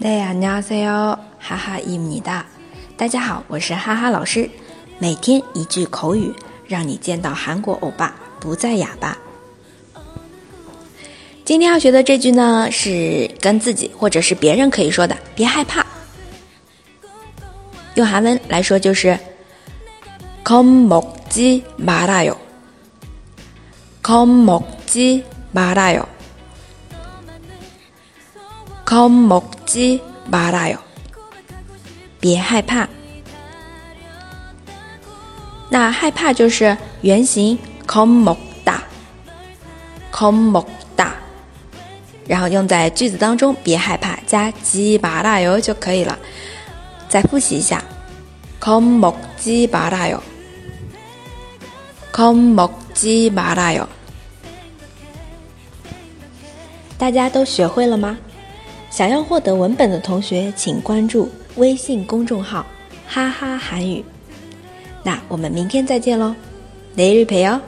大家好，哈哈伊米哒。大家好，我是哈哈老师。每天一句口语，让你见到韩国欧巴不再哑巴。今天要学的这句呢，是跟自己或者是别人可以说的，别害怕。用韩文来说就是“겁먹지말아 요， 겁먹지말아 요。 겁먹지말아 요， 别害怕。那害怕就是原型겁먹 다， 겁먹 다， 然后用在句子当中，别害怕加지말아요就可以了。再复习一下，겁먹지말아 요， 겁먹지말아 요。 大家都学会了吗？ 想要获得文本的同学请关注微信公众号哈哈韩语。那我们明天再见喽雷日培哦